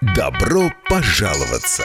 Добро пожаловаться!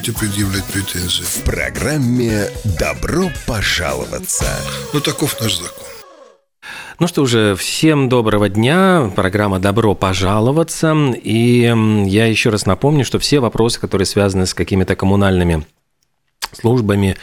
предъявлять претензии? В программе «Добро пожаловаться». Ну, таков наш закон. Ну что же, всем доброго дня. Программа «Добро пожаловаться». И я еще раз напомню, что все вопросы, которые связаны с какими-то коммунальными службами,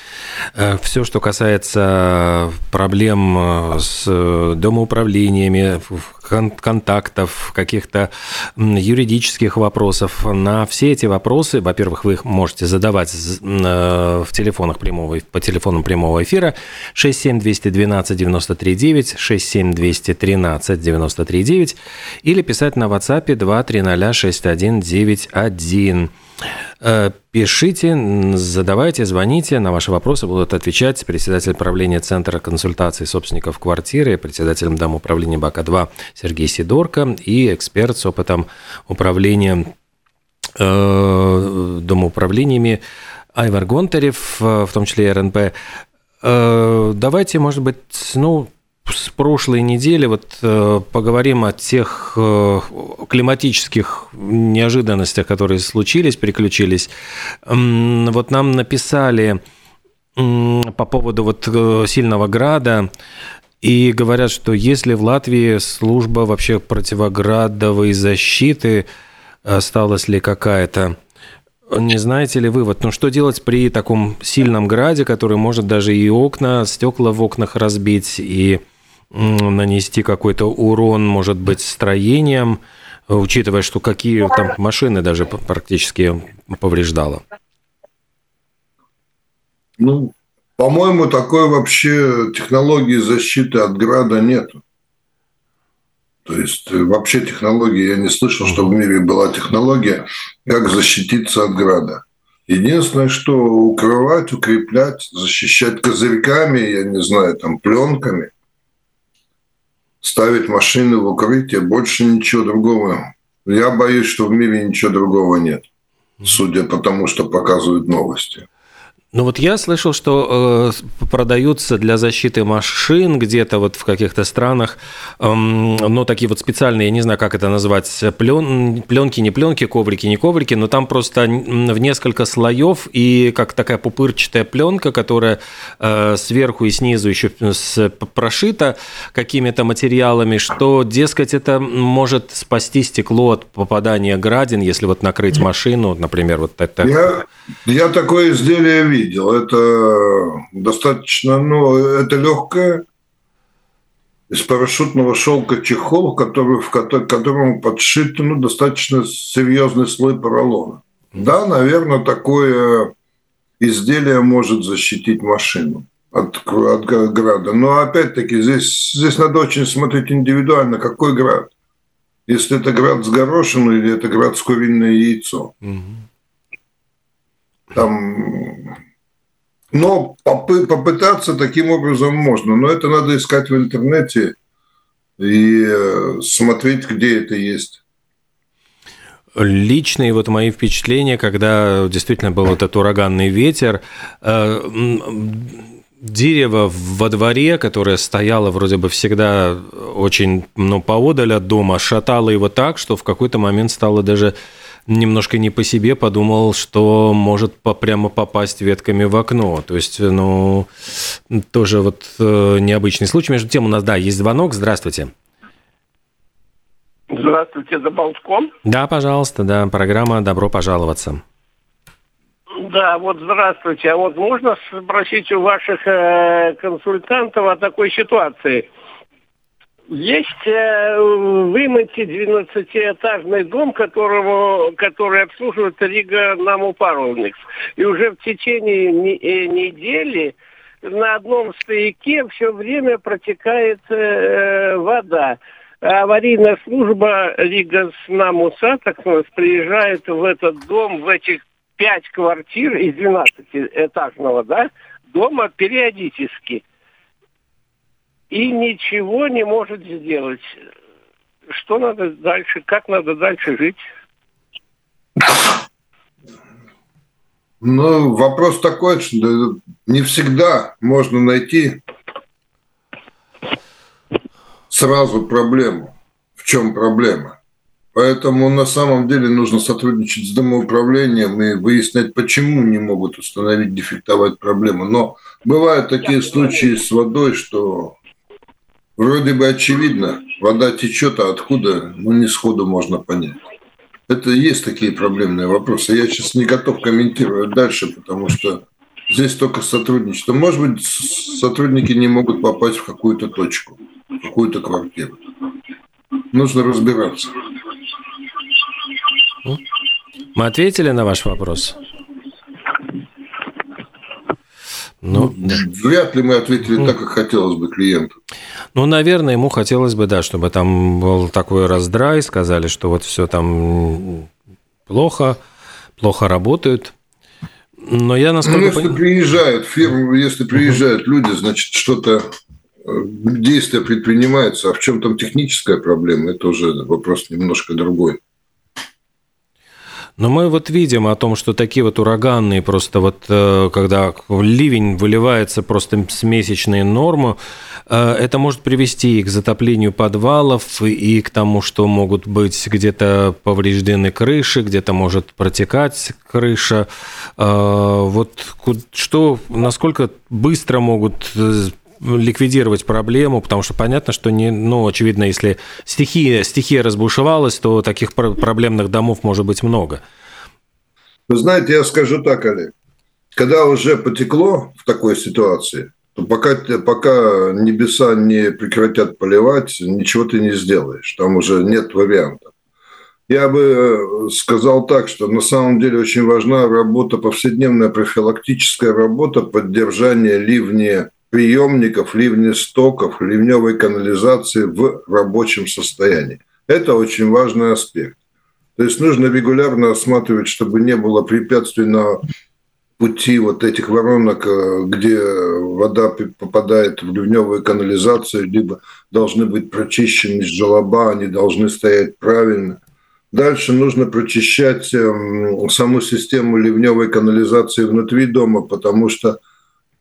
все, что касается проблем э, с э, домоуправлениями, кон- контактов, каких-то юридических вопросов, на все эти вопросы, во-первых, вы их можете задавать э, в телефонах прямого, по телефонам прямого эфира 67212-93-9, 67213-93-9 или писать на WhatsApp 2306191. Э, Пишите, задавайте, звоните. На ваши вопросы будут отвечать председатель правления Центра консультаций собственников квартиры, председателем домоуправления БАКа-2 Сергей Сидорко и эксперт с опытом управления э, домоуправлениями Айвар Гонтарев, э, в том числе и РНП. Э, Давайте, может быть, ну, с прошлой недели вот э, поговорим о тех э, климатических неожиданностях, которые случились, приключились. Вот нам написали по поводу вот э, сильного града, и говорят, что если в Латвии служба вообще противоградовой защиты, осталась ли какая-то, не знаете ли вы, вот, ну что делать при таком сильном граде, который может даже и окна, стекла в окнах разбить, и нанести какой-то урон, может быть, строением, учитывая, что какие там машины даже практически повреждало? Ну, по-моему, такой вообще технологии защиты от града нету. То есть э, вообще технологии, я не слышал, что в мире была технология, как защититься от града. Единственное, что укрывать, укреплять, защищать козырьками, я не знаю, там пленками, ставить машины в укрытие, больше ничего другого. Я боюсь, что в мире ничего другого нет, судя по тому, что показывают новости. Ну вот я слышал, что э, продаются для защиты машин где-то вот в каких-то странах, эм, ну такие вот специальные, я не знаю, как это назвать, плен, пленки, не пленки, коврики, не коврики, но там просто в несколько слоев и как такая пупырчатая пленка, которая э, сверху и снизу еще с- прошита какими-то материалами, что, дескать, это может спасти стекло от попадания градин, если вот накрыть машину, например, вот это. Я, я такое изделие видел. Это достаточно, ну, это легкое из парашютного шелка чехол, который, в ко- которому подшит ну, достаточно серьезный слой поролона. Да, наверное, такое изделие может защитить машину от, от града. Но опять-таки здесь, здесь надо очень смотреть индивидуально, какой град. Если это град с горошиной или это град с куриное яйцо. Мгм. Там... Но попы- попытаться таким образом можно, но это надо искать в интернете и э, смотреть, где это есть. Личные вот мои впечатления, когда действительно был этот ураганный ветер, э, дерево во дворе, которое стояло вроде бы всегда очень ну, поодаль от дома, шатало его так, что в какой-то момент стало даже немножко не по себе, подумал, что может по, прямо попасть ветками в окно. То есть, ну, тоже вот э, необычный случай. Между тем у нас, да, есть звонок. Здравствуйте. Здравствуйте, за Болтком. Да, пожалуйста, да, программа «Добро пожаловаться». Да, вот здравствуйте. А вот можно спросить у ваших э, консультантов о такой ситуации? Есть э, в Иманте 12-этажный дом, которого, который обслуживает Рига Наму Паровникс. И уже в течение не, э, недели на одном стояке все время протекает э, вода. Аварийная служба Рига Намуса, так сказать, приезжает в этот дом, в этих пять квартир из 12-этажного, да, дома периодически – и ничего не может сделать. Что надо дальше, как надо дальше жить? Ну, вопрос такой, что не всегда можно найти сразу проблему. В чем проблема? Поэтому на самом деле нужно сотрудничать с домоуправлением и выяснять, почему не могут установить, дефектовать проблему. Но бывают такие случаи с водой, что Вроде бы очевидно, вода течет, а откуда, ну, не сходу можно понять. Это есть такие проблемные вопросы. Я сейчас не готов комментировать дальше, потому что здесь только сотрудничество. Может быть, сотрудники не могут попасть в какую-то точку, в какую-то квартиру. Нужно разбираться. Мы ответили на ваш вопрос? Ну, да. Вряд ли мы ответили ну, так, как хотелось бы клиенту. Ну, наверное, ему хотелось бы, да, чтобы там был такой раздрай, сказали, что вот все там плохо, плохо работают. Но я насколько... Ну, если пон... приезжают фирмы, если приезжают люди, значит, что-то э, действия предпринимаются, а в чем там техническая проблема, это уже вопрос немножко другой. Но мы вот видим о том, что такие вот ураганные просто вот, э, когда ливень выливается просто с месячной нормы, э, это может привести и к затоплению подвалов, и к тому, что могут быть где-то повреждены крыши, где-то может протекать крыша. Э, вот что, насколько быстро могут ликвидировать проблему, потому что понятно, что не, ну, очевидно, если стихия, стихия разбушевалась, то таких проблемных домов может быть много. Вы знаете, я скажу так, Олег, когда уже потекло в такой ситуации, то пока, пока небеса не прекратят поливать, ничего ты не сделаешь. Там уже нет вариантов. Я бы э, сказал так, что на самом деле очень важна работа, повседневная профилактическая работа поддержания ливней приемников, ливнестоков, ливневой канализации в рабочем состоянии. Это очень важный аспект. То есть нужно регулярно осматривать, чтобы не было препятствий на пути вот этих воронок, э, где вода попадает в ливневую канализацию, либо должны быть прочищены желоба, они должны стоять правильно. Дальше нужно прочищать эм, саму систему ливневой канализации внутри дома, потому что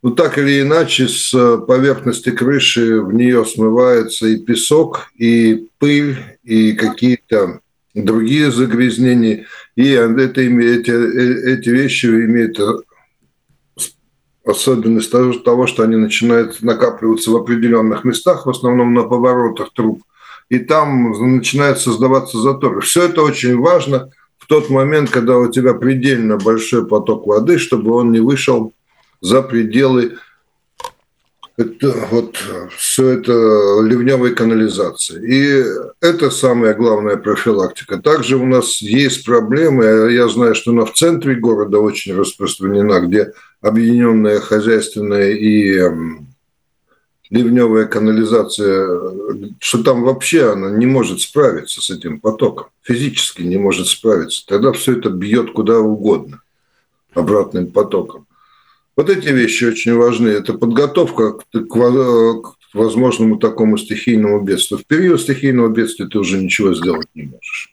ну, так или иначе, с э, поверхности крыши в нее смывается и песок, и пыль, и какие-то другие загрязнения. И это, эти, э, эти вещи имеют э, особенность того, что они начинают накапливаться в определенных местах, в основном на поворотах труб, и там начинает создаваться затор. Все это очень важно в тот момент, когда у тебя предельно большой поток воды, чтобы он не вышел за пределы это, вот все это ливневой канализации. И это самая главная профилактика. Также у нас есть проблемы, я знаю, что она в центре города очень распространена, где объединенная хозяйственная и эм, ливневая канализация, что там вообще она не может справиться с этим потоком, физически не может справиться. Тогда все это бьет куда угодно обратным потоком. Вот эти вещи очень важны. Это подготовка к, к возможному такому стихийному бедствию. В период стихийного бедствия ты уже ничего сделать не можешь.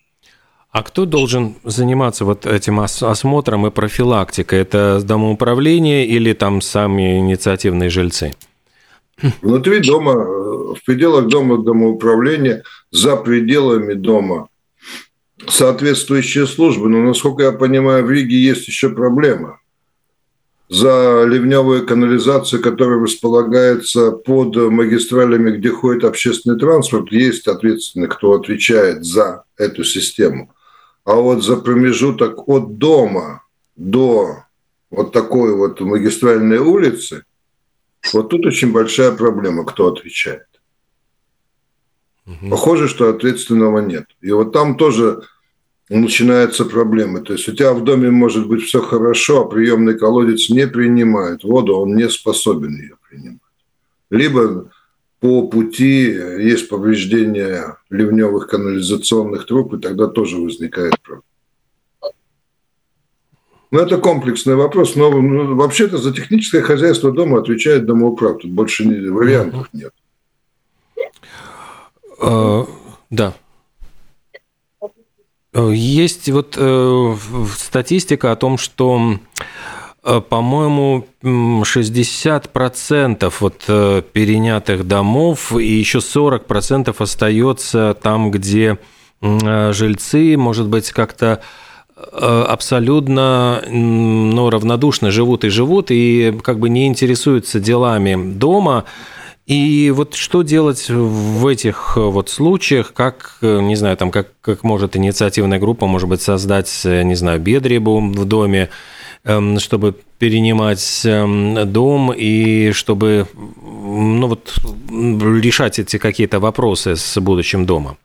А кто должен заниматься вот этим осмотром и профилактикой? Это домоуправление или там сами инициативные жильцы? Внутри дома, в пределах дома домоуправления, за пределами дома соответствующие службы. Но, насколько я понимаю, в Риге есть еще проблема – за ливневую канализацию, которая располагается под магистралями, где ходит общественный транспорт, есть ответственный, кто отвечает за эту систему. А вот за промежуток от дома до вот такой вот магистральной улицы, вот тут очень большая проблема, кто отвечает. Похоже, что ответственного нет. И вот там тоже начинаются проблемы. То есть у тебя в доме может быть все хорошо, а приемный колодец не принимает воду, он не способен ее принимать. Либо по пути есть повреждение ливневых канализационных труб, и тогда тоже возникает проблема. Ну, это комплексный вопрос, но ну, вообще-то за техническое хозяйство дома отвечает домоуправ. Тут больше не, вариантов нет. Uh, да. Э, есть вот э, статистика о том, что, э, по-моему, 60% вот э, перенятых домов и еще 40% остается там, где жильцы, может быть, как-то абсолютно ну, равнодушно живут и живут, и как бы не интересуются делами дома, и вот что делать в этих э, вот случаях, как, э, не знаю, там, как, как может инициативная группа, может быть, создать, э, не знаю, бедребу в доме, эм, чтобы перенимать эм, дом и чтобы, ну вот, решать эти какие-то вопросы с будущим домом?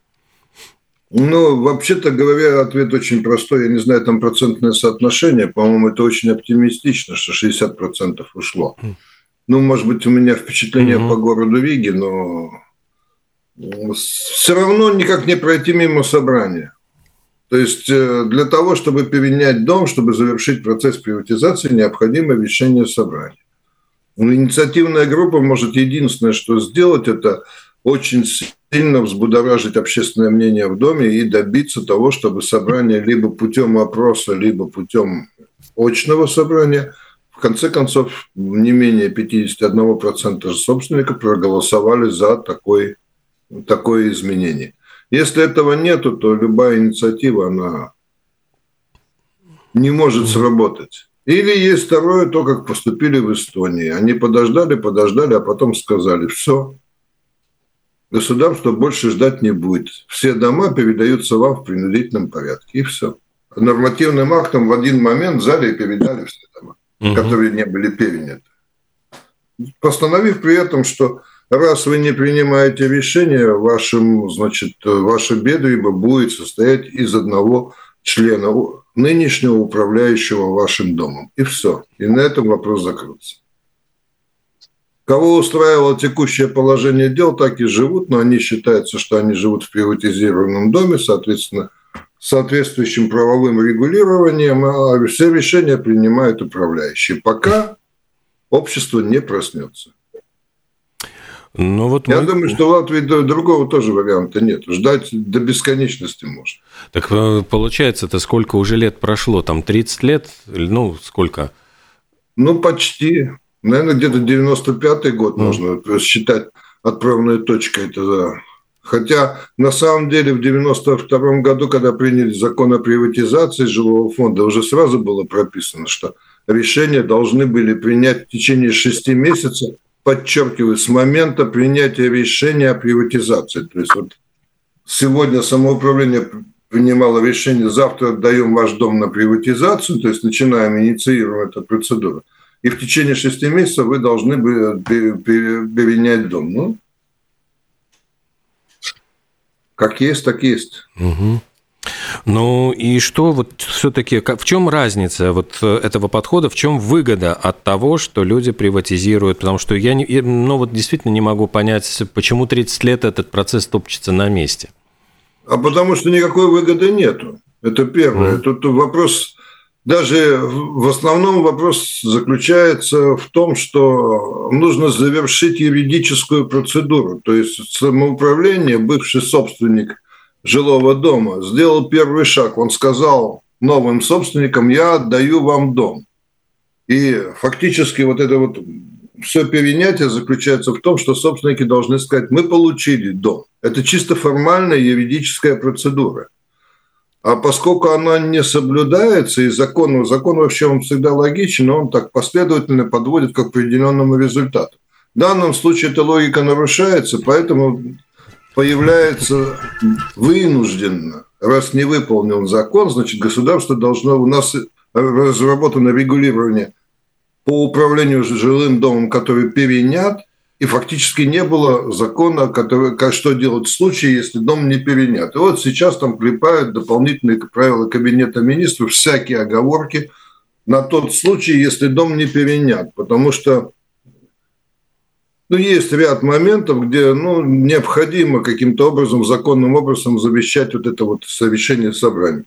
Ну, вообще-то говоря, ответ очень простой. Я не знаю, там процентное соотношение. По-моему, это очень оптимистично, что 60% ушло. Ну, может быть, у меня впечатление угу. по городу Виги, но все равно никак не пройти мимо собрания. То есть э, для того, чтобы перенять дом, чтобы завершить процесс приватизации, необходимо решение собрания. Инициативная группа может единственное, что сделать, это очень сильно взбудоражить общественное мнение в доме и добиться того, чтобы собрание либо путем опроса, либо путем очного собрания – в конце концов, не менее 51% собственников проголосовали за такой, такое изменение. Если этого нету, то любая инициатива, она не может сработать. Или есть второе, то, как поступили в Эстонии. Они подождали, подождали, а потом сказали, все, государство больше ждать не будет. Все дома передаются вам в принудительном порядке, и все. Нормативным актом в один момент взяли и передали все дома угу. которые не были переняты. Постановив при этом, что раз вы не принимаете решение, вашим, значит, ваше бедриба будет состоять из одного члена нынешнего управляющего вашим домом. И все. И на этом вопрос закрылся. Кого устраивало текущее положение дел, так и живут, но они считаются, что они живут в приватизированном доме, соответственно, соответствующим правовым регулированием, а все решения принимают управляющие, пока общество не проснется. Ну, вот Я мы... думаю, что в Латвии другого тоже варианта нет. Ждать до бесконечности можно. Так э, получается, это сколько уже лет прошло? Там 30 лет? Ну, сколько? Ну, почти. Наверное, где-то 95-й год mm. можно считать отправной точкой. Это Хотя на самом деле в 1992 году, когда приняли закон о приватизации жилого фонда, уже сразу было прописано, что решения должны были принять в течение шести месяцев, подчеркиваю, с момента принятия решения о приватизации. То есть вот сегодня самоуправление принимало решение, завтра отдаем ваш дом на приватизацию, то есть начинаем инициировать эту процедуру. И в течение шести месяцев вы должны были перенять дом. Ну, как есть, так есть. Угу. Ну и что вот все-таки, в чем разница вот э, этого подхода, в чем выгода от того, что люди приватизируют? Потому что я, не, ну вот действительно не могу понять, почему 30 лет этот процесс топчется на месте. А потому что никакой выгоды нету. Это первое. Mm. Тут вопрос даже в основном вопрос заключается в том, что нужно завершить юридическую процедуру. То есть самоуправление, бывший собственник жилого дома, сделал первый шаг. Он сказал новым собственникам, я отдаю вам дом. И фактически вот это вот все перенятие заключается в том, что собственники должны сказать, мы получили дом. Это чисто формальная юридическая процедура. А поскольку она не соблюдается, и закон, закон вообще он всегда логичен, но он так последовательно подводит к определенному результату. В данном случае эта логика нарушается, поэтому появляется вынужденно, раз не выполнен закон, значит государство должно, у нас разработано регулирование по управлению жилым домом, который перенят, и фактически не было закона, который, как, что делать в случае, если дом не перенят. И вот сейчас там клепают дополнительные правила Кабинета министров, всякие оговорки на тот случай, если дом не перенят. Потому что ну, есть ряд моментов, где ну, необходимо каким-то образом, законным образом завещать вот это вот совещание собрания.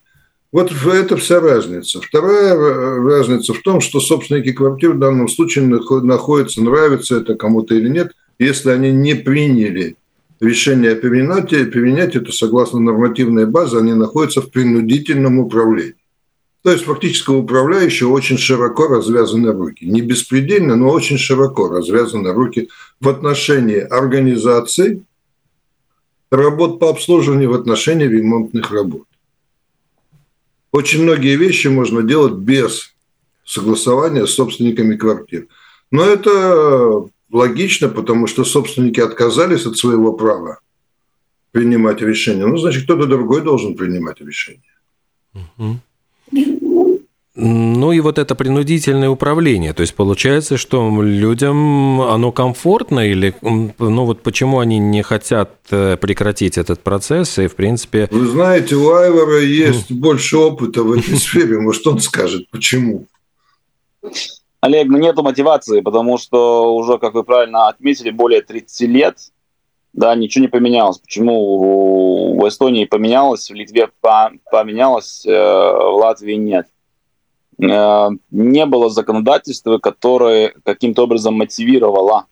Вот это вся разница. Вторая разница в том, что собственники квартир в данном случае находятся, нравится это кому-то или нет, если они не приняли решение о перенятии, перенятии, то согласно нормативной базе они находятся в принудительном управлении. То есть фактически у управляющего очень широко развязаны руки. Не беспредельно, но очень широко развязаны руки в отношении организации работ по обслуживанию, в отношении ремонтных работ. Очень многие вещи можно делать без согласования с собственниками квартир. Но это логично, потому что собственники отказались от своего права принимать решения. Ну, значит, кто-то другой должен принимать решение. Угу. Ну и вот это принудительное управление, то есть получается, что людям оно комфортно или, ну вот почему они не хотят э, прекратить этот процесс? И в принципе... Вы знаете, у Айвара есть больше опыта в этой сфере, может он скажет, почему? Олег, ну нету мотивации, потому что уже, как вы правильно отметили, более 30 лет, да, ничего не поменялось. Почему в Эстонии поменялось, в Литве поменялось, э, в Латвии нет не было законодательства, которое каким-то образом мотивировало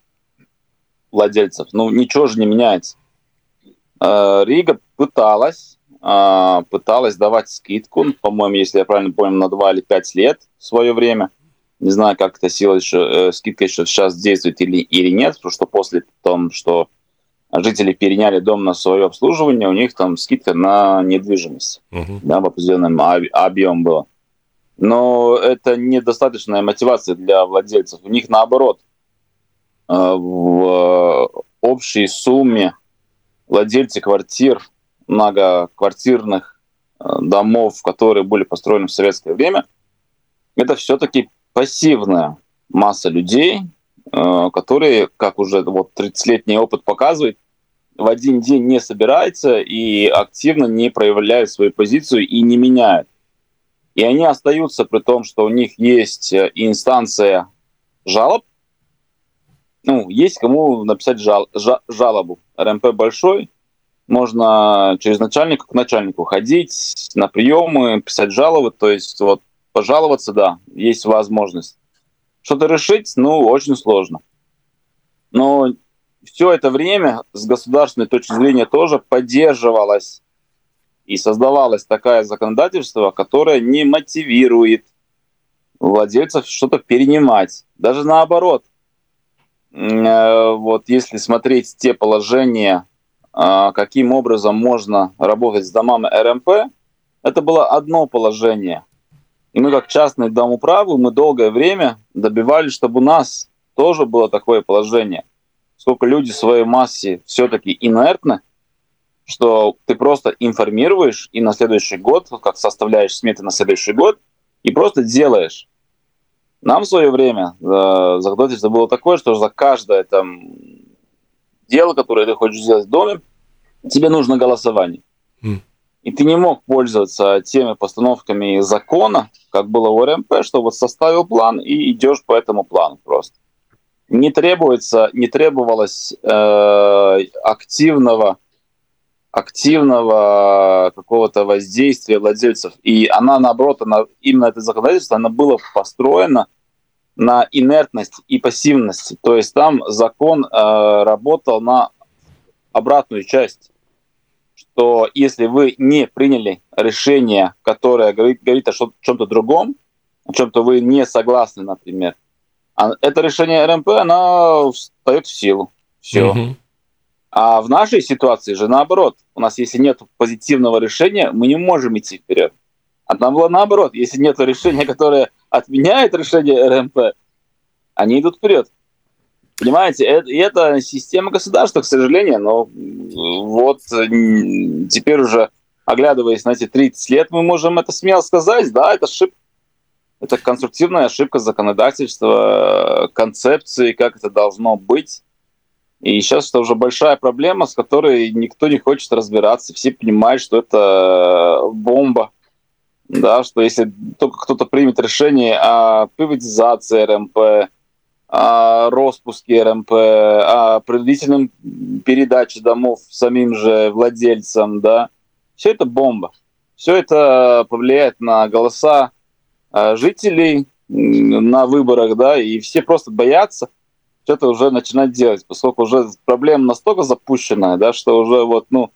владельцев. Ну, ничего же не меняется. Э, Рига пыталась, э, пыталась давать скидку, по-моему, если я правильно помню, на 2 или 5 лет в свое время. Не знаю, как эта сила еще, скидка еще сейчас действует или, или нет, потому что после того, что жители переняли дом на свое обслуживание, у них там скидка на недвижимость, uh-huh. да, в определенном объем было но это недостаточная мотивация для владельцев. У них наоборот, э, в общей сумме владельцы квартир, многоквартирных э, домов, которые были построены в советское время, это все-таки пассивная масса людей, э, которые, как уже вот 30-летний опыт показывает, в один день не собирается и активно не проявляет свою позицию и не меняет. И они остаются при том, что у них есть э, инстанция жалоб. Ну, есть кому написать жал, жалобу. РМП большой, можно через начальника к начальнику ходить на приемы, писать жалобы. То есть вот пожаловаться, да, есть возможность. Что-то решить, ну, очень сложно. Но все это время с государственной точки зрения тоже поддерживалось и создавалось такое законодательство, которое не мотивирует владельцев что-то перенимать. Даже наоборот. Э, вот если смотреть те положения, а, каким образом можно работать с домами РМП, это было одно положение. И мы, как частный дом управы, мы долгое время добивались, чтобы у нас тоже было такое положение. Сколько люди в своей массе все-таки инертны, что ты просто информируешь и на следующий год, как составляешь сметы на следующий год, и просто делаешь. Нам в свое время э, законодательство было такое, что за каждое там дело, которое ты хочешь сделать в доме, тебе нужно голосование. Mm. И ты не мог пользоваться теми постановками закона, как было в РМП, что вот составил план и идешь по этому плану просто. Не требуется, не требовалось э, активного активного какого-то воздействия владельцев. И она, наоборот, она, именно это законодательство, оно было построено на инертность и пассивность. То есть там закон э, работал на обратную часть, что если вы не приняли решение, которое говорит, говорит о чем-то другом, о чем-то вы не согласны, например, а это решение РМП, оно встает в силу. Все. Угу. А в нашей ситуации же наоборот. У нас, если нет позитивного решения, мы не можем идти вперед. А там было наоборот. Если нет решения, которое отменяет решение РМП, они идут вперед. Понимаете, и это система государства, к сожалению, но вот теперь уже, оглядываясь на эти 30 лет, мы можем это смело сказать, да, это ошибка. Это конструктивная ошибка законодательства, концепции, как это должно быть. И сейчас это уже большая проблема, с которой никто не хочет разбираться. Все понимают, что это бомба. Да, что если только кто-то примет решение о приватизации РМП, о распуске РМП, о принудительном передаче домов самим же владельцам, да, все это бомба. Все это повлияет на голоса э, жителей на выборах, да, и все просто боятся – что-то уже начинать делать, поскольку уже проблема настолько запущенная, да, что уже вот, ну,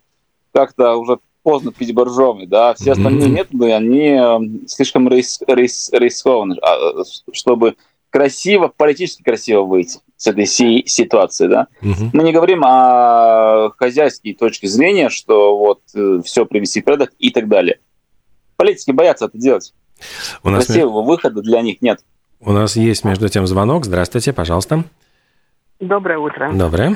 как-то уже поздно пить боржомы, да, все остальные методы, они э, слишком рис, рис, рискованы, а, чтобы красиво, политически красиво выйти с этой си ситуации, да. Угу. Мы не говорим о хозяйской точке зрения, что вот э, все привести в порядок и так далее. Политики боятся это делать. У нас Красивого ми... выхода для них нет. У нас есть между тем звонок. Здравствуйте, пожалуйста. Доброе утро. Доброе.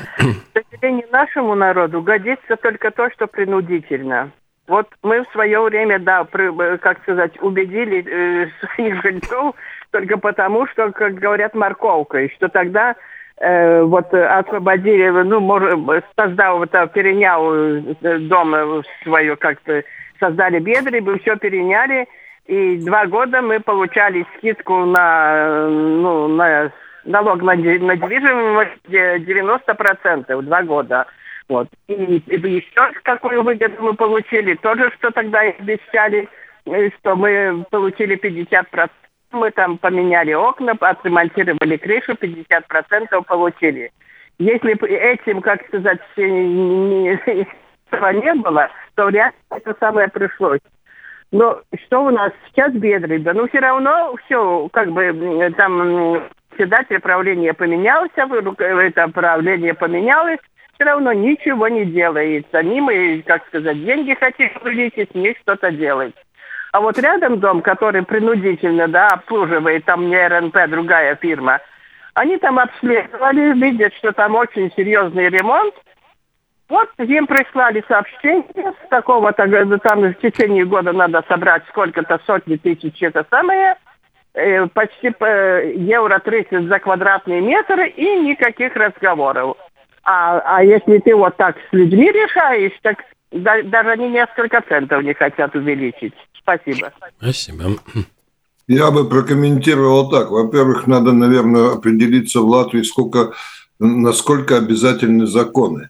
К сожалению, нашему народу годится только то, что принудительно. Вот мы в свое время, да, э, как сказать, убедили э, своих жильцов только потому, что, как говорят, морковкой, что тогда э, вот освободили, ну, может, создал, вот, перенял э, дом свое как-то, создали бедри, мы все переняли, и два года мы получали скидку на, ну, на налог на, на недвижимость 90% два года. Вот. И, и еще какую выгоду мы получили, тоже, что тогда обещали, э, что мы получили 50%. Мы там поменяли окна, отремонтировали крышу, 50% получили. Если бы этим, как сказать, не, этого не было, то вряд ли это самое пришлось. Но что у нас сейчас бедный, да, ну все равно все, как бы там председатель правления поменялся, это правление поменялось, все равно ничего не делается. Ни мы, как сказать, деньги хотим вылететь, ни что-то делать. А вот рядом дом, который принудительно, да, обслуживает, там не РНП, другая фирма, они там обследовали, видят, что там очень серьезный ремонт. Вот им прислали сообщение с такого-то, там в течение года надо собрать сколько-то сотни тысяч, это самое – почти евро 30 за квадратный метр и никаких разговоров. А, а если ты вот так с людьми решаешь, так да, даже они несколько центов не хотят увеличить. Спасибо. Спасибо. Я бы прокомментировал так. Во-первых, надо, наверное, определиться в Латвии, сколько, насколько обязательны законы.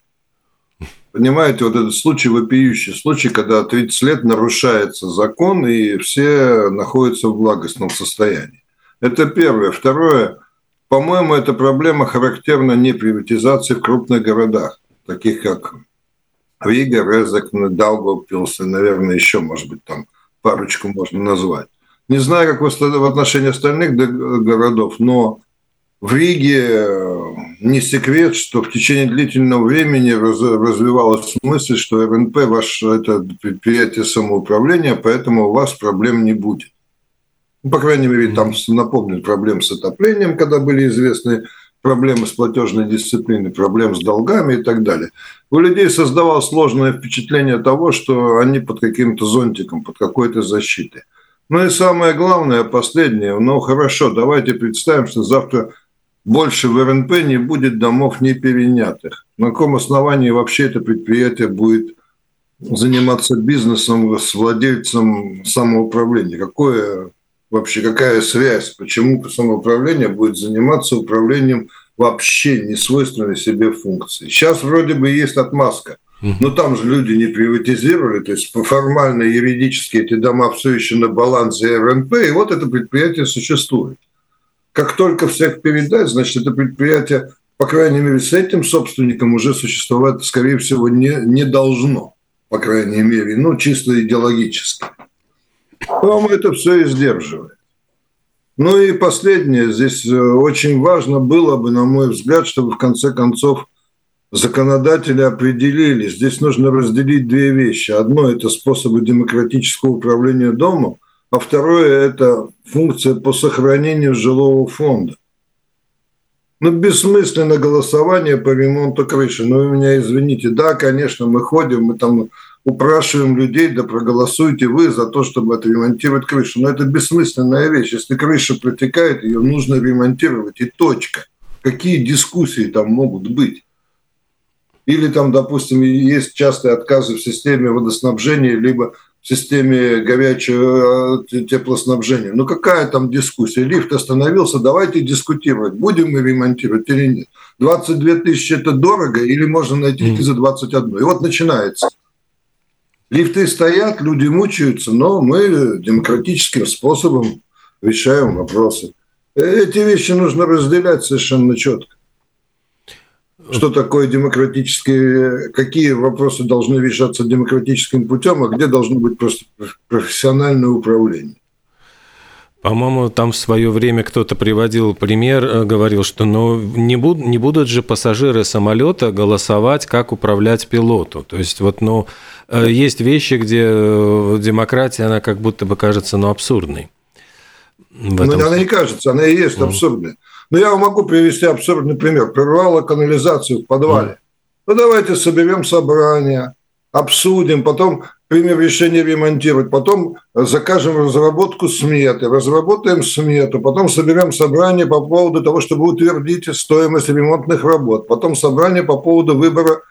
Понимаете, вот этот случай, вопиющий случай, когда 30 лет нарушается закон, и все находятся в благостном состоянии. Это первое. Второе, по-моему, эта проблема характерна не приватизации в крупных городах, таких как Рига, Резекне, Даугавпилс, и, наверное, еще, может быть, там парочку можно назвать. Не знаю, как в отношении остальных городов, но в Риге э, не секрет, что в течение длительного времени раз, развивалась мысль, что РНП – ваше это предприятие самоуправления, поэтому у вас проблем не будет. Ну, по крайней мере, там напомню проблем с отоплением, когда были известны проблемы с платежной дисциплиной, проблем с долгами и так далее. У людей создавалось сложное впечатление того, что они под каким-то зонтиком, под какой-то защитой. Ну и самое главное, последнее, ну хорошо, давайте представим, что завтра больше в РНП не будет домов не перенятых. На каком основании вообще это предприятие будет заниматься бизнесом с владельцем самоуправления? Какое вообще, какая связь? Почему самоуправление будет заниматься управлением вообще не свойственной себе функции? Сейчас вроде бы есть отмазка. Но там же люди не приватизировали, то есть формально юридически эти дома все еще на балансе РНП, и вот это предприятие существует. Как только всех передать, значит, это предприятие, по крайней мере, с этим собственником уже существовать, скорее всего, не, не должно, по крайней мере, ну, чисто идеологически. По-моему, это все и сдерживает. Ну и последнее, здесь э, очень важно было бы, на мой взгляд, чтобы в конце концов законодатели определили, здесь нужно разделить две вещи. Одно – это способы демократического управления домом, а второе – это функция по сохранению жилого фонда. Ну, бессмысленно голосование по ремонту крыши. Ну, вы меня извините. Да, конечно, мы ходим, мы там упрашиваем людей, да проголосуйте вы за то, чтобы отремонтировать крышу. Но это бессмысленная вещь. Если крыша протекает, ее нужно ремонтировать, и точка. Какие дискуссии там могут быть? Или там, допустим, есть частые отказы в системе водоснабжения, либо системе горячего э, теплоснабжения. Ну какая там дискуссия? Лифт остановился, давайте дискутировать, будем мы ремонтировать или нет. 22 тысячи – это дорого или можно найти mm. за 21? И вот начинается. Лифты стоят, люди мучаются, но мы демократическим способом решаем вопросы. Эти вещи нужно разделять совершенно четко. Что такое демократические, какие вопросы должны решаться демократическим путем, а где должно быть просто профессиональное управление. По-моему, там в свое время кто-то приводил пример, э, говорил, что ну, не, буд, не будут же пассажиры самолета голосовать, как управлять пилоту. То есть вот, ну, э, есть вещи, где э, демократия, она как будто бы кажется, ну, абсурдной. Ну, она не кажется, она и есть абсурдная. Но я вам могу привести абсурдный пример. Прервала канализацию в подвале. Ну, давайте соберем собрание, обсудим, потом примем решение ремонтировать, потом закажем разработку сметы, разработаем смету, потом соберем собрание по поводу того, чтобы утвердить стоимость ремонтных работ, потом собрание по поводу выбора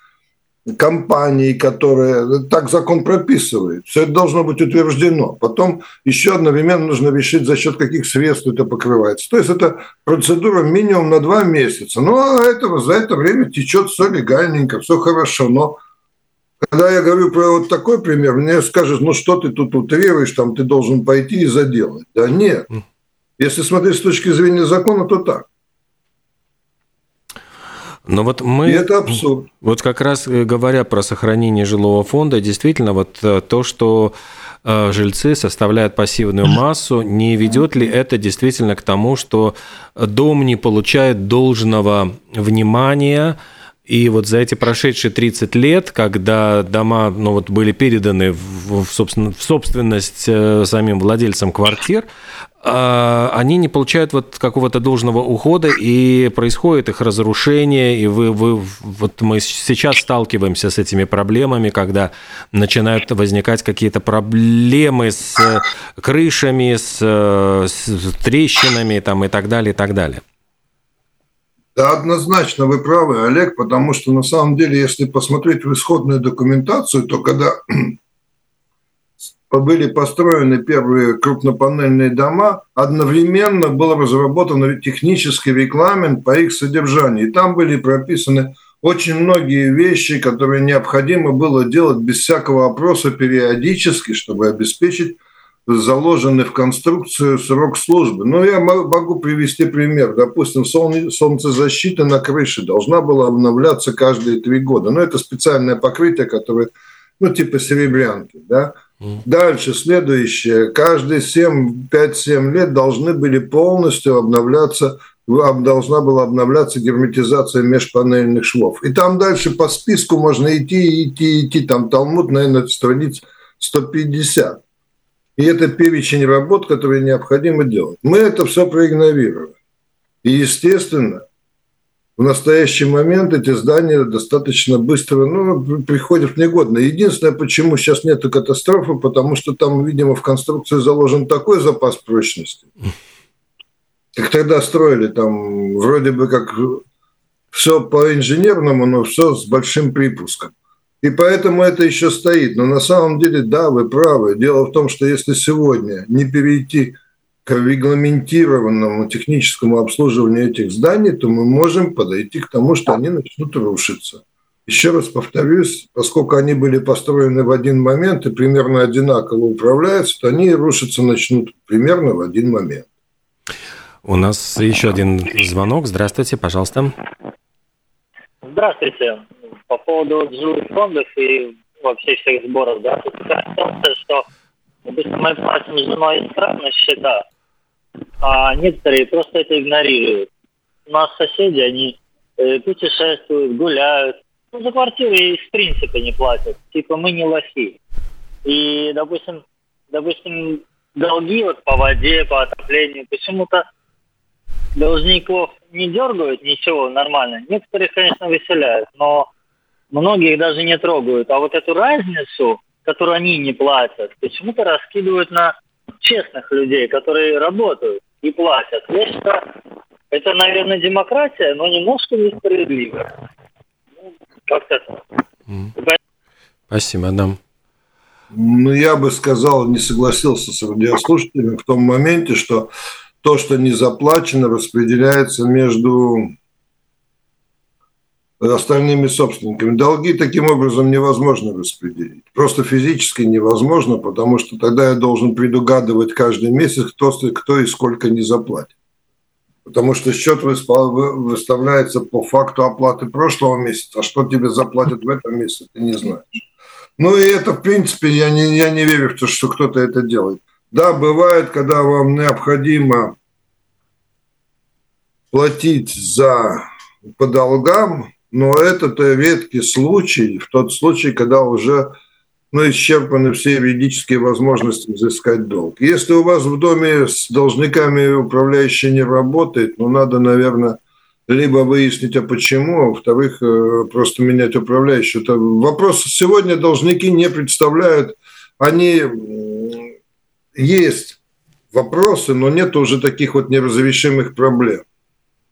компаний, которые... Так закон прописывает. Все это должно быть утверждено. Потом еще одновременно нужно решить, за счет каких средств это покрывается. То есть это процедура минимум на два месяца. Но ну, а этого, за это время течет все легальненько, все хорошо. Но когда я говорю про вот такой пример, мне скажут, ну что ты тут утрируешь, там ты должен пойти и заделать. Да нет. Если смотреть с точки зрения закона, то так. Но вот мы... И это абсурд. Вот как раз э, говоря про сохранение жилого фонда, действительно, вот э, то, что э, жильцы составляют пассивную массу, не ведет ли это действительно к тому, что дом не получает должного внимания, и вот за эти прошедшие 30 лет, когда дома ну, вот были переданы в, в, собственно, в собственность самим владельцам квартир, они не получают вот какого-то должного ухода, и происходит их разрушение, и вы, вы, вот мы сейчас сталкиваемся с этими проблемами, когда начинают возникать какие-то проблемы с крышами, с, с трещинами там, и так далее, и так далее. Да, однозначно вы правы, Олег, потому что на самом деле, если посмотреть в исходную документацию, то когда были построены первые крупнопанельные дома, одновременно был разработан технический регламент по их содержанию. И там были прописаны очень многие вещи, которые необходимо было делать без всякого опроса периодически, чтобы обеспечить заложенный в конструкцию срок службы. Ну, я могу привести пример. Допустим, солнцезащита на крыше должна была обновляться каждые три года. Но это специальное покрытие, которое, ну, типа серебрянки, да, Дальше, следующее. Каждые 5-7 лет должны были полностью обновляться, должна была обновляться герметизация межпанельных швов. И там дальше по списку можно идти, идти, идти. Там Талмуд, наверное, страниц 150. И это перечень работ, которые необходимо делать. Мы это все проигнорировали. И, естественно, в настоящий момент эти здания достаточно быстро ну, приходят в негодность. Единственное, почему сейчас нет катастрофы, потому что там, видимо, в конструкции заложен такой запас прочности. Как тогда строили, там вроде бы как все по инженерному, но все с большим припуском. И поэтому это еще стоит. Но на самом деле, да, вы правы. Дело в том, что если сегодня не перейти к регламентированному техническому обслуживанию этих зданий, то мы можем подойти к тому, что они начнут рушиться. Еще раз повторюсь, поскольку они были построены в один момент и примерно одинаково управляются, то они рушиться начнут примерно в один момент. У нас еще один звонок. Здравствуйте, пожалуйста. Здравствуйте. По поводу жилых фондов и вообще всех сборов, да, тут ситуация, что обычно мы платим с женой на счета, а некоторые просто это игнорируют. У нас соседи, они э, путешествуют, гуляют, ну, за квартиру и в принципе не платят. Типа мы не лохи. И, допустим, допустим, долги вот по воде, по отоплению, почему-то должников не дергают, ничего, нормально. Некоторых, конечно, выселяют, но многих даже не трогают. А вот эту разницу, которую они не платят, почему-то раскидывают на честных людей, которые работают и платят. Я считаю, это, наверное, демократия, но немножко несправедливо. Ну, как-то Спасибо, Адам. Ну, я бы сказал, не согласился с радиослушателями в том моменте, что то, что не заплачено, распределяется между остальными собственниками. Долги таким образом невозможно распределить. Просто физически невозможно, потому что тогда я должен предугадывать каждый месяц, кто, кто и сколько не заплатит. Потому что счет выставляется по факту оплаты прошлого месяца, а что тебе заплатят в этом месяце, ты не знаешь. Ну и это, в принципе, я не, я не верю в то, что кто-то это делает. Да, бывает, когда вам необходимо платить за по долгам, но это-то редкий случай, в тот случай, когда уже ну, исчерпаны все юридические возможности взыскать долг. Если у вас в доме с должниками управляющий не работает, ну, надо, наверное, либо выяснить, а почему, а во-вторых, э, просто менять управляющего. Это вопрос сегодня должники не представляют, они есть вопросы, но нет уже таких вот неразрешимых проблем.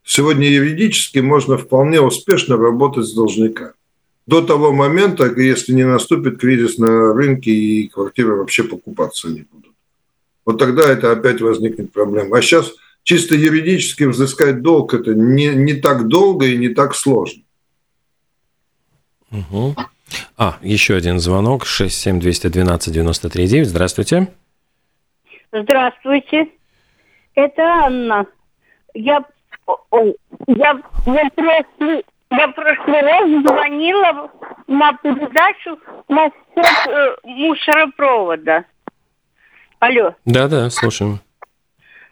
Сегодня юридически можно вполне успешно работать с должниками. До того момента, если не наступит кризис на рынке и квартиры вообще покупаться не будут. Вот тогда это опять возникнет проблема. А сейчас – чисто юридически взыскать долг это не, не так долго и не так сложно. Угу. А, еще один звонок, 67212-93-9. Здравствуйте. Здравствуйте. Это Анна. Я, ой, я, я, прошлый, я прошлый раз звонила на передачу насчет э, мусоропровода. Алло. Да-да, слушаем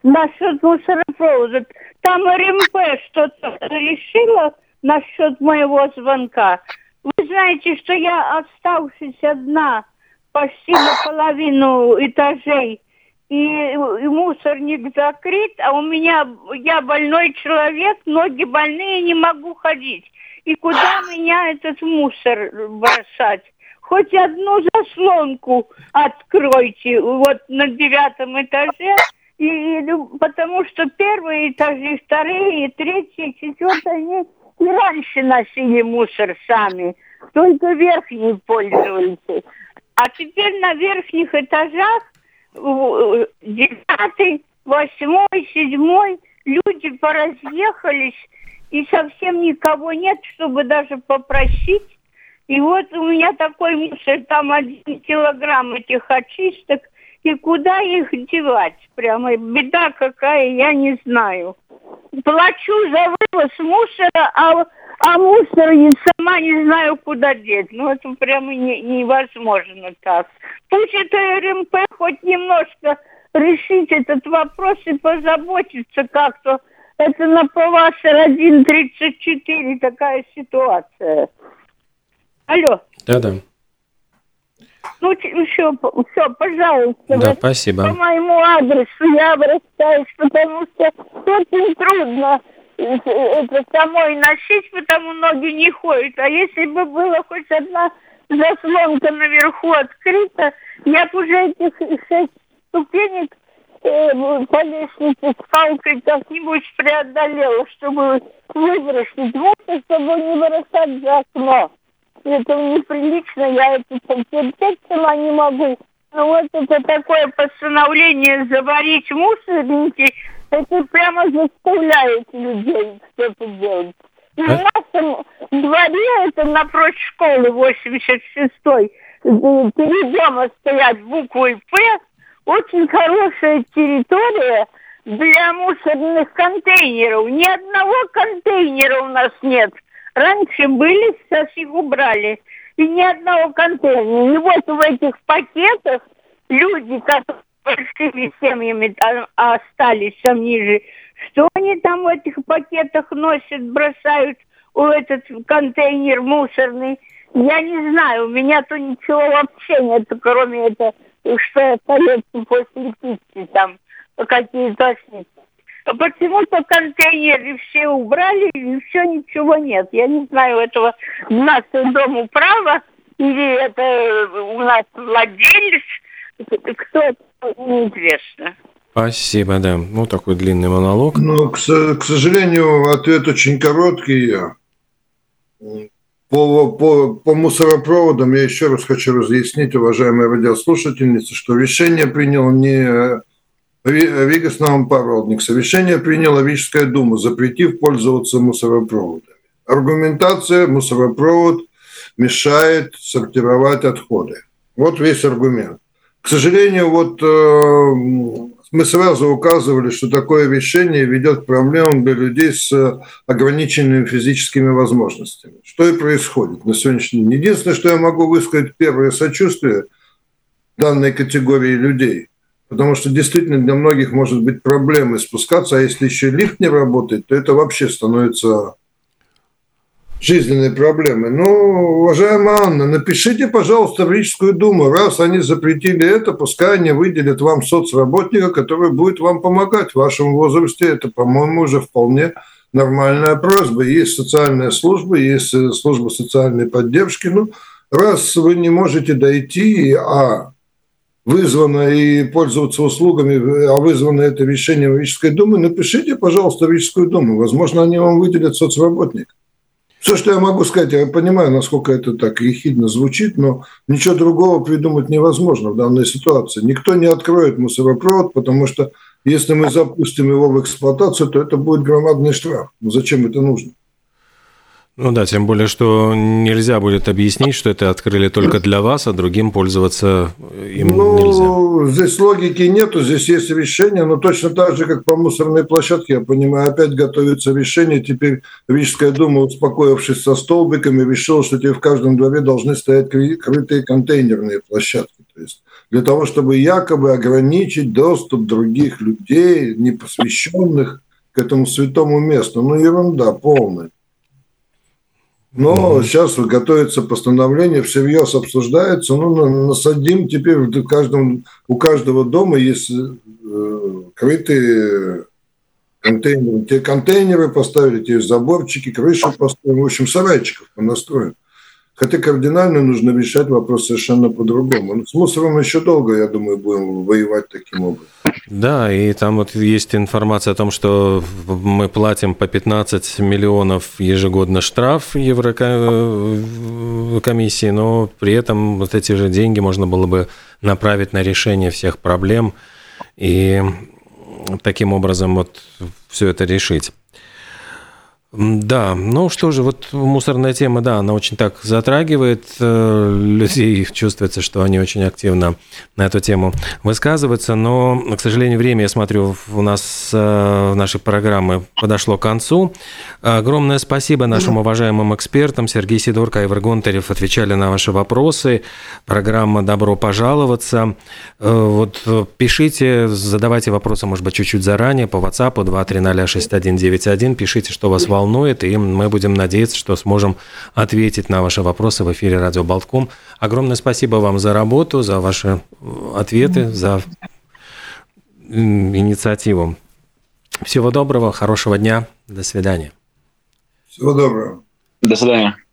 насчет мусоропровода. Там РМП что-то решила насчет моего звонка. Вы знаете, что я оставшись одна почти наполовину этажей, и, и мусорник закрыт, а у меня, я больной человек, ноги больные, не могу ходить. И куда меня этот мусор бросать? Хоть одну заслонку откройте, вот на девятом этаже, и, и, потому что первые этажи, вторые, третьи, четвертые, они и раньше носили мусор сами, только верхние пользовались. А теперь на верхних этажах, девятый, восьмой, седьмой, люди поразъехались, и совсем никого нет, чтобы даже попросить. И вот у меня такой мусор, там один килограмм этих очисток, и куда их девать? Прямо беда какая, я не знаю. Плачу за вывоз мусора, а, а мусор я сама не знаю, куда деть. Ну, это прямо не, невозможно так. Пусть это РМП хоть немножко решить этот вопрос и позаботиться как-то. Это на Павасер 1.34 такая ситуация. Алло. Да-да. Ну, еще, все, пожалуйста. Да, спасибо. По моему адресу я обращаюсь, потому что очень трудно это самой носить, потому ноги не ходят. А если бы была хоть одна заслонка наверху открыта, я бы уже этих шесть ступенек э, по лестнице с палкой как-нибудь преодолела, чтобы выбросить мусор, чтобы не бросать за окно это неприлично, я это терпеть сама не могу. Но вот это такое постановление заварить мусорники, это прямо заставляет людей что-то делать. В а? нашем дворе, это напротив школы 86-й, перед дома стоят буквы «П», очень хорошая территория для мусорных контейнеров. Ни одного контейнера у нас нет. Раньше были, сейчас их убрали. И ни одного контейнера. И вот в этих пакетах люди, которые большими семьями остались там ниже, что они там в этих пакетах носят, бросают? у этот контейнер мусорный. Я не знаю, у меня то ничего вообще нет, кроме этого, что остается после пиццы, там какие-то Почему-то контейнеры все убрали, и все, ничего нет. Я не знаю, этого у нас дому право, или это у нас владелец, кто это, неизвестно. Спасибо, да. Ну, такой длинный монолог. Ну, к, к сожалению, ответ очень короткий. По, по, по мусоропроводам я еще раз хочу разъяснить, уважаемые радиослушательницы, что решение принял не Вигас Новопородник. Совещание приняла Вическая дума, запретив пользоваться мусоропроводами. Аргументация – мусоропровод мешает сортировать отходы. Вот весь аргумент. К сожалению, вот э, мы сразу указывали, что такое решение ведет к проблемам для людей с ограниченными физическими возможностями. Что и происходит на сегодняшний день. Единственное, что я могу высказать первое сочувствие данной категории людей, потому что действительно для многих может быть проблемой спускаться, а если еще лифт не работает, то это вообще становится жизненной проблемы. Ну, уважаемая Анна, напишите, пожалуйста, в Рижскую думу, раз они запретили это, пускай они выделят вам соцработника, который будет вам помогать в вашем возрасте. Это, по-моему, уже вполне нормальная просьба. Есть социальная служба, есть э, служба социальной поддержки. Ну, раз вы не можете дойти, а вызвано и пользоваться услугами, а вызвано это решение Рижской думы, напишите, пожалуйста, в Рижскую думу. Возможно, они вам выделят соцработника. Все, что я могу сказать, я понимаю, насколько это так ехидно звучит, но ничего другого придумать невозможно в данной ситуации. Никто не откроет мусоропровод, потому что если мы запустим его в эксплуатацию, то это будет громадный штраф. Но зачем это нужно? Ну да, тем более, что нельзя будет объяснить, что это открыли только для вас, а другим пользоваться им ну, нельзя. Здесь логики нету, здесь есть решение, но точно так же, как по мусорной площадке, я понимаю, опять готовится решение. Теперь Рижская дума, успокоившись со столбиками, решила, что теперь в каждом дворе должны стоять крытые контейнерные площадки. То есть для того, чтобы якобы ограничить доступ других людей, непосвященных к этому святому месту. Ну, ерунда полная. Но mm сейчас готовится постановление, всерьез обсуждается. Ну, насадим теперь в каждом, у каждого дома есть э, крытые контейнеры. Те контейнеры поставили, те заборчики, крышу поставили. В общем, сарайчиков понастроим. Хотя кардинально нужно решать вопрос совершенно по-другому. Ну, с мусором еще долго, я думаю, будем воевать таким образом. Да, и там вот есть информация о том, что мы платим по 15 миллионов ежегодно штраф Еврокомиссии, но при этом вот эти же деньги можно было бы направить на решение всех проблем и таким образом вот все это решить. Да, ну что же, вот мусорная тема, да, она очень так затрагивает э, людей, чувствуется, что они очень активно на эту тему высказываются, но, к сожалению, время, я смотрю, у нас э, в нашей программы подошло к концу. Огромное спасибо нашим уважаемым экспертам. Сергей Сидорко и Айвар Гонтарев отвечали на ваши вопросы. Программа «Добро пожаловаться». Э, вот пишите, задавайте вопросы, может быть, чуть-чуть заранее по WhatsApp 2306191. Пишите, что вас волнует волнует, и мы будем надеяться, что сможем ответить на ваши вопросы в эфире «Радио Болтком». Огромное спасибо вам за работу, за ваши ответы, за инициативу. Всего доброго, хорошего дня, до свидания. Всего доброго. До свидания.